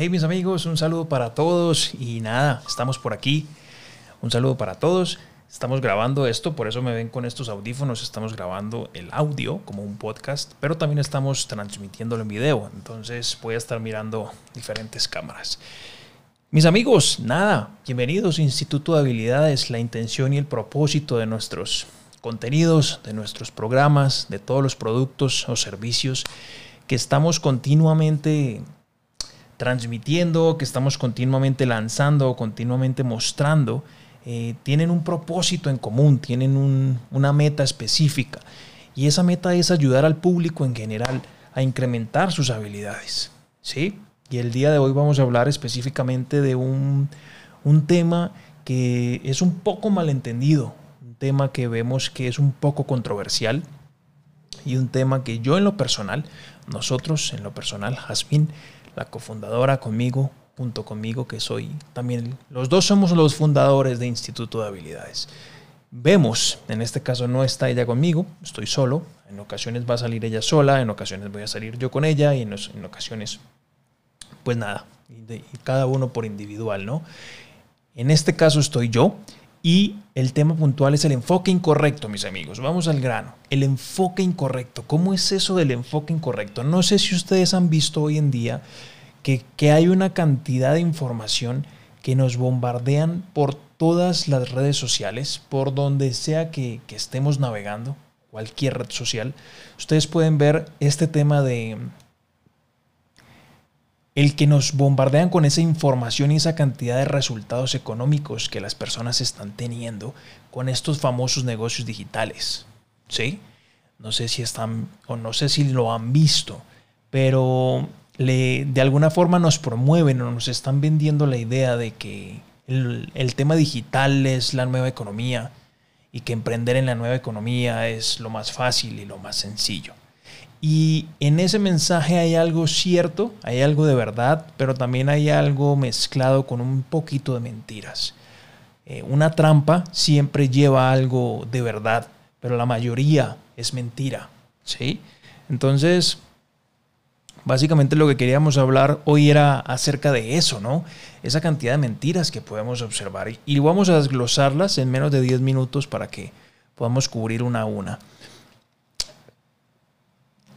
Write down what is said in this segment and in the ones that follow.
Hey mis amigos, un saludo para todos y nada, estamos por aquí. Un saludo para todos. Estamos grabando esto, por eso me ven con estos audífonos. Estamos grabando el audio como un podcast, pero también estamos transmitiéndolo en video. Entonces voy a estar mirando diferentes cámaras. Mis amigos, nada, bienvenidos a Instituto de Habilidades. La intención y el propósito de nuestros contenidos, de nuestros programas, de todos los productos o servicios que estamos continuamente transmitiendo, que estamos continuamente lanzando, continuamente mostrando, eh, tienen un propósito en común, tienen una meta específica. Y esa meta es ayudar al público en general a incrementar sus habilidades. ¿sí? Y el día de hoy vamos a hablar específicamente de un, tema que es un poco malentendido, un tema que vemos que es un poco controversial y un tema que yo en lo personal, nosotros en lo personal, Jasmine, la cofundadora conmigo, junto conmigo, que soy también, los dos somos los fundadores de Instituto de Habilidades. Vemos, en este caso no está ella conmigo, estoy solo, en ocasiones va a salir ella sola, en ocasiones voy a salir yo con ella y en, en ocasiones, pues nada, y cada uno por individual, ¿no? En este caso estoy yo y el tema puntual es el enfoque incorrecto, mis amigos. Vamos al grano. El enfoque incorrecto. ¿Cómo es eso del enfoque incorrecto? No sé si ustedes han visto hoy en día que, hay una cantidad de información que nos bombardean por todas las redes sociales, por donde sea que, que estemos navegando, cualquier red social. Ustedes pueden ver este tema de el que nos bombardean con esa información y esa cantidad de resultados económicos que las personas están teniendo con estos famosos negocios digitales. ¿Sí? No sé si están o no sé si lo han visto, pero le, de alguna forma nos promueven o nos están vendiendo la idea de que el, el tema digital es la nueva economía y que emprender en la nueva economía es lo más fácil y lo más sencillo. Y en ese mensaje hay algo cierto, hay algo de verdad, pero también hay algo mezclado con un poquito de mentiras. Eh, una trampa siempre lleva algo de verdad, pero la mayoría es mentira. ¿sí? Entonces, básicamente lo que queríamos hablar hoy era acerca de eso, ¿no? Esa cantidad de mentiras que podemos observar. Y vamos a desglosarlas en menos de 10 minutos para que podamos cubrir una a una.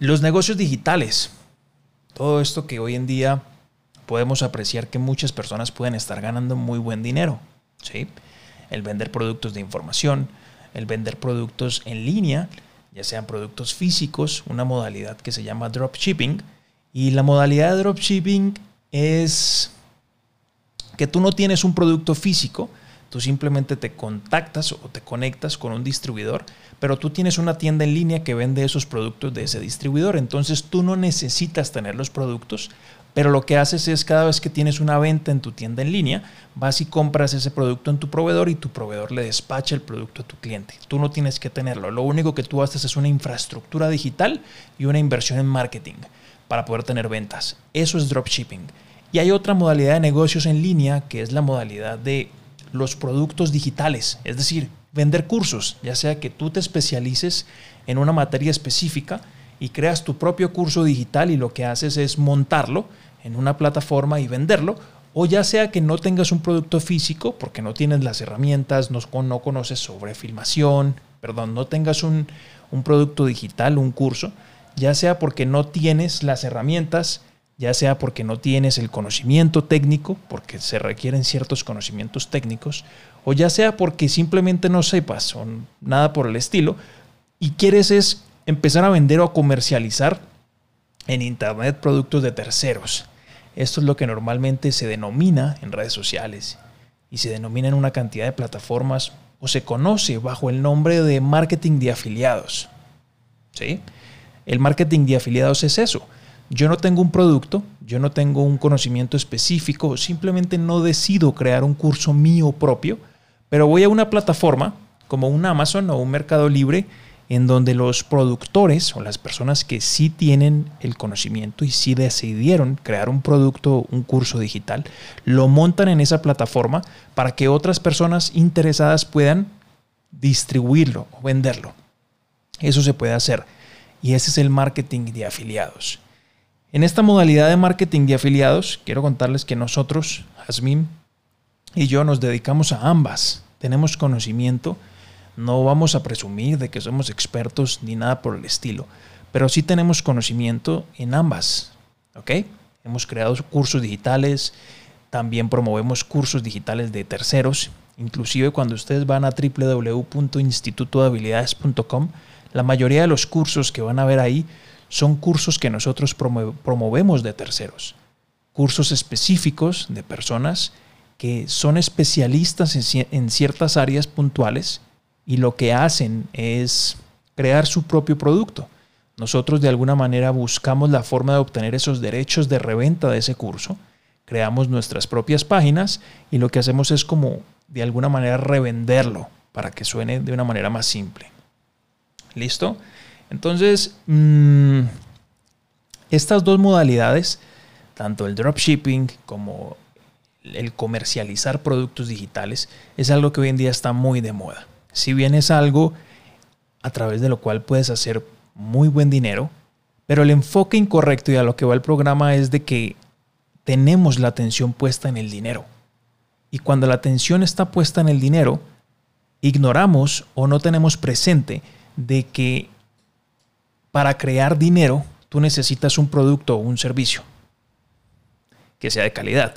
Los negocios digitales, todo esto que hoy en día podemos apreciar que muchas personas pueden estar ganando muy buen dinero. ¿sí? El vender productos de información, el vender productos en línea, ya sean productos físicos, una modalidad que se llama dropshipping. Y la modalidad de dropshipping es que tú no tienes un producto físico, tú simplemente te contactas o te conectas con un distribuidor pero tú tienes una tienda en línea que vende esos productos de ese distribuidor. Entonces tú no necesitas tener los productos, pero lo que haces es cada vez que tienes una venta en tu tienda en línea, vas y compras ese producto en tu proveedor y tu proveedor le despacha el producto a tu cliente. Tú no tienes que tenerlo. Lo único que tú haces es una infraestructura digital y una inversión en marketing para poder tener ventas. Eso es dropshipping. Y hay otra modalidad de negocios en línea que es la modalidad de los productos digitales, es decir, vender cursos, ya sea que tú te especialices en una materia específica y creas tu propio curso digital y lo que haces es montarlo en una plataforma y venderlo, o ya sea que no tengas un producto físico porque no tienes las herramientas, no, no conoces sobre filmación, perdón, no tengas un producto digital, un curso, ya sea porque no tienes las herramientas, ya sea porque no tienes el conocimiento técnico, porque se requieren ciertos conocimientos técnicos, o ya sea porque simplemente no sepas o nada por el estilo, y quieres es empezar a vender o a comercializar en Internet productos de terceros. Esto es lo que normalmente se denomina en redes sociales y se denomina en una cantidad de plataformas o se conoce bajo el nombre de marketing de afiliados. ¿Sí? El marketing de afiliados es eso yo no tengo un producto, yo no tengo un conocimiento específico, simplemente no decido crear un curso mío propio, pero voy a una plataforma como un Amazon o un Mercado Libre en donde los productores o las personas que sí tienen el conocimiento y sí decidieron crear un producto, un curso digital, lo montan en esa plataforma para que otras personas interesadas puedan distribuirlo o venderlo. Eso se puede hacer y ese es el marketing de afiliados. En esta modalidad de marketing de afiliados, quiero contarles que nosotros, Jasmine y yo, nos dedicamos a ambas. Tenemos conocimiento, no vamos a presumir de que somos expertos ni nada por el estilo, pero sí tenemos conocimiento en ambas. ¿Ok? Hemos creado cursos digitales, también promovemos cursos digitales de terceros. Inclusive cuando ustedes van a www.institutohabilidades.com, la mayoría de los cursos que van a ver ahí son cursos que nosotros promovemos de terceros. Cursos específicos de personas que son especialistas en ciertas áreas puntuales y lo que hacen es crear su propio producto. Nosotros de alguna manera buscamos la forma de obtener esos derechos de reventa de ese curso, creamos nuestras propias páginas y lo que hacemos es como de alguna manera revenderlo para que suene de una manera más simple. ¿Listo? Entonces, mm, estas dos modalidades, tanto el dropshipping como el comercializar productos digitales, es algo que hoy en día está muy de moda. Si bien es algo a través de lo cual puedes hacer muy buen dinero, pero el enfoque incorrecto y a lo que va el programa es de que tenemos la atención puesta en el dinero. Y cuando la atención está puesta en el dinero, ignoramos o no tenemos presente de que para crear dinero tú necesitas un producto o un servicio que sea de calidad,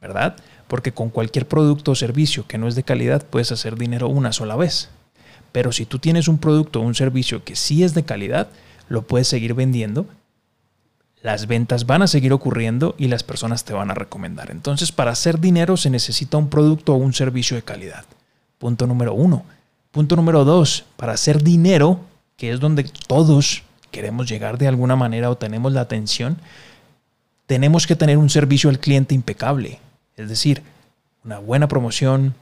¿verdad? Porque con cualquier producto o servicio que no es de calidad puedes hacer dinero una sola vez. Pero si tú tienes un producto o un servicio que sí es de calidad, lo puedes seguir vendiendo. Las ventas van a seguir ocurriendo y las personas te van a recomendar. Entonces, para hacer dinero se necesita un producto o un servicio de calidad. Punto número uno. Punto número dos, para hacer dinero, que es donde todos queremos llegar de alguna manera o tenemos la atención, tenemos que tener un servicio al cliente impecable. Es decir, una buena promoción,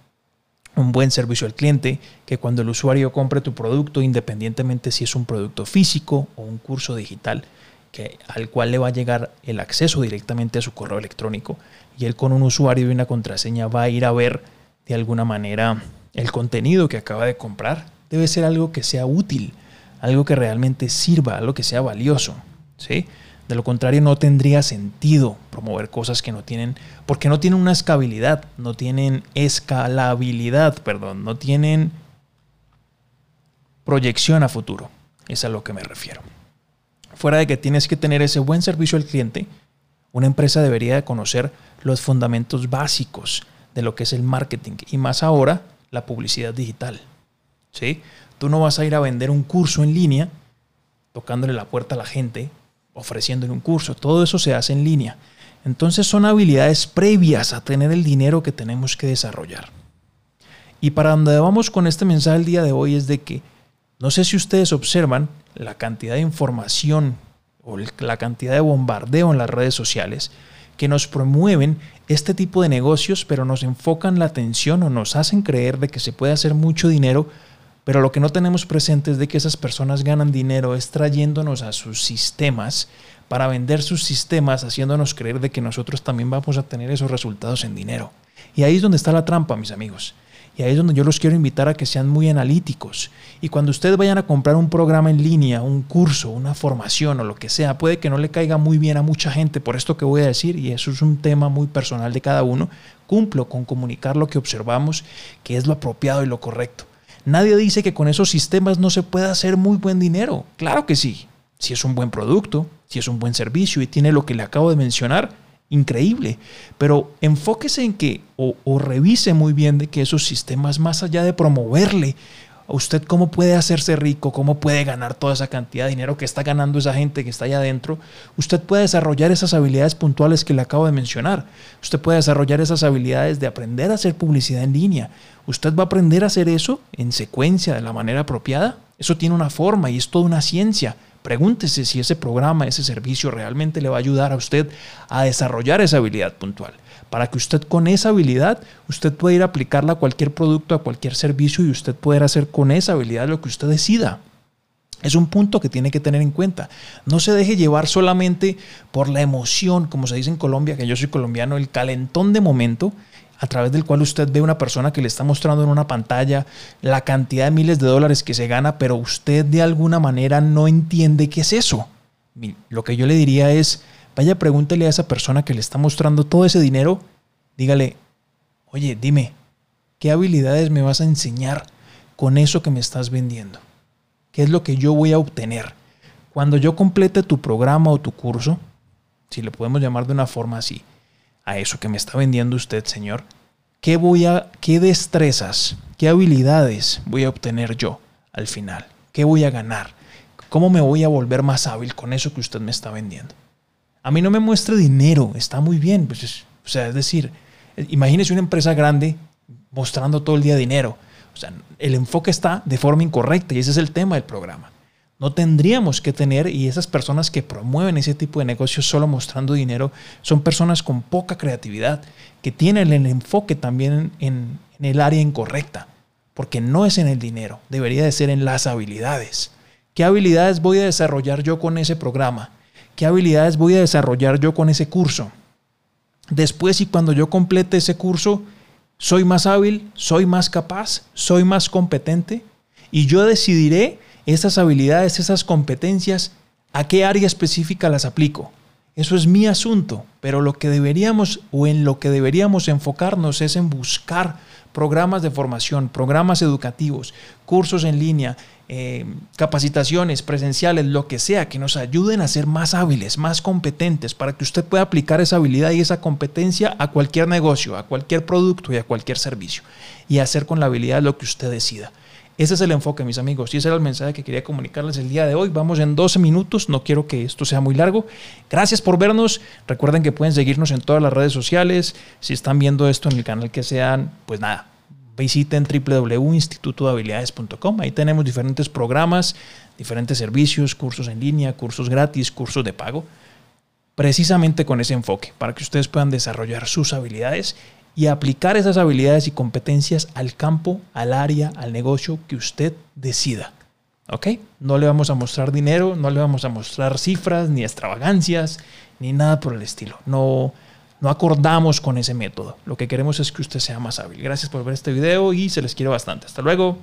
un buen servicio al cliente, que cuando el usuario compre tu producto, independientemente si es un producto físico o un curso digital, que, al cual le va a llegar el acceso directamente a su correo electrónico y él con un usuario y una contraseña va a ir a ver de alguna manera el contenido que acaba de comprar. Debe ser algo que sea útil, algo que realmente sirva, algo que sea valioso. ¿sí? De lo contrario, no tendría sentido promover cosas que no tienen, porque no tienen una escalabilidad, no tienen escalabilidad, perdón, no tienen proyección a futuro. Es a lo que me refiero. Fuera de que tienes que tener ese buen servicio al cliente, una empresa debería de conocer los fundamentos básicos de lo que es el marketing y más ahora la publicidad digital. ¿Sí? Tú no vas a ir a vender un curso en línea tocándole la puerta a la gente ofreciéndole un curso. Todo eso se hace en línea. Entonces son habilidades previas a tener el dinero que tenemos que desarrollar. Y para donde vamos con este mensaje el día de hoy es de que no sé si ustedes observan la cantidad de información o la cantidad de bombardeo en las redes sociales que nos promueven este tipo de negocios, pero nos enfocan la atención o nos hacen creer de que se puede hacer mucho dinero pero lo que no tenemos presente es de que esas personas ganan dinero es trayéndonos a sus sistemas para vender sus sistemas, haciéndonos creer de que nosotros también vamos a tener esos resultados en dinero. Y ahí es donde está la trampa, mis amigos. Y ahí es donde yo los quiero invitar a que sean muy analíticos. Y cuando ustedes vayan a comprar un programa en línea, un curso, una formación o lo que sea, puede que no le caiga muy bien a mucha gente por esto que voy a decir, y eso es un tema muy personal de cada uno. Cumplo con comunicar lo que observamos, que es lo apropiado y lo correcto. Nadie dice que con esos sistemas no se pueda hacer muy buen dinero. Claro que sí. Si es un buen producto, si es un buen servicio y tiene lo que le acabo de mencionar, increíble. Pero enfóquese en que o, o revise muy bien de que esos sistemas, más allá de promoverle usted cómo puede hacerse rico, cómo puede ganar toda esa cantidad de dinero que está ganando esa gente que está allá adentro, usted puede desarrollar esas habilidades puntuales que le acabo de mencionar. Usted puede desarrollar esas habilidades de aprender a hacer publicidad en línea. Usted va a aprender a hacer eso en secuencia, de la manera apropiada. Eso tiene una forma y es toda una ciencia. Pregúntese si ese programa, ese servicio realmente le va a ayudar a usted a desarrollar esa habilidad puntual para que usted con esa habilidad, usted pueda ir a aplicarla a cualquier producto, a cualquier servicio y usted pueda hacer con esa habilidad lo que usted decida. Es un punto que tiene que tener en cuenta. No se deje llevar solamente por la emoción, como se dice en Colombia, que yo soy colombiano, el calentón de momento a través del cual usted ve una persona que le está mostrando en una pantalla la cantidad de miles de dólares que se gana, pero usted de alguna manera no entiende qué es eso lo que yo le diría es, vaya pregúntele a esa persona que le está mostrando todo ese dinero, dígale, oye, dime, ¿qué habilidades me vas a enseñar con eso que me estás vendiendo? ¿Qué es lo que yo voy a obtener? Cuando yo complete tu programa o tu curso, si le podemos llamar de una forma así, a eso que me está vendiendo usted, señor, ¿qué voy a qué destrezas, qué habilidades voy a obtener yo al final? ¿Qué voy a ganar? ¿Cómo me voy a volver más hábil con eso que usted me está vendiendo? A mí no me muestre dinero, está muy bien, pues o sea, es decir, imagínese una empresa grande mostrando todo el día dinero. O sea, el enfoque está de forma incorrecta y ese es el tema del programa. No tendríamos que tener, y esas personas que promueven ese tipo de negocios solo mostrando dinero, son personas con poca creatividad, que tienen el enfoque también en, en el área incorrecta, porque no es en el dinero, debería de ser en las habilidades. ¿Qué habilidades voy a desarrollar yo con ese programa? ¿Qué habilidades voy a desarrollar yo con ese curso? Después y cuando yo complete ese curso, ¿soy más hábil? ¿Soy más capaz? ¿Soy más competente? Y yo decidiré esas habilidades, esas competencias, a qué área específica las aplico. Eso es mi asunto, pero lo que deberíamos o en lo que deberíamos enfocarnos es en buscar programas de formación, programas educativos, cursos en línea, eh, capacitaciones presenciales, lo que sea, que nos ayuden a ser más hábiles, más competentes, para que usted pueda aplicar esa habilidad y esa competencia a cualquier negocio, a cualquier producto y a cualquier servicio, y hacer con la habilidad lo que usted decida. Ese es el enfoque, mis amigos, y ese era el mensaje que quería comunicarles el día de hoy. Vamos en 12 minutos, no quiero que esto sea muy largo. Gracias por vernos. Recuerden que pueden seguirnos en todas las redes sociales. Si están viendo esto en el canal que sean, pues nada, visiten www.institutohabilidades.com. Ahí tenemos diferentes programas, diferentes servicios, cursos en línea, cursos gratis, cursos de pago, precisamente con ese enfoque, para que ustedes puedan desarrollar sus habilidades y aplicar esas habilidades y competencias al campo, al área, al negocio que usted decida. ¿Ok? No le vamos a mostrar dinero, no le vamos a mostrar cifras, ni extravagancias, ni nada por el estilo. No, no acordamos con ese método. Lo que queremos es que usted sea más hábil. Gracias por ver este video y se les quiere bastante. Hasta luego.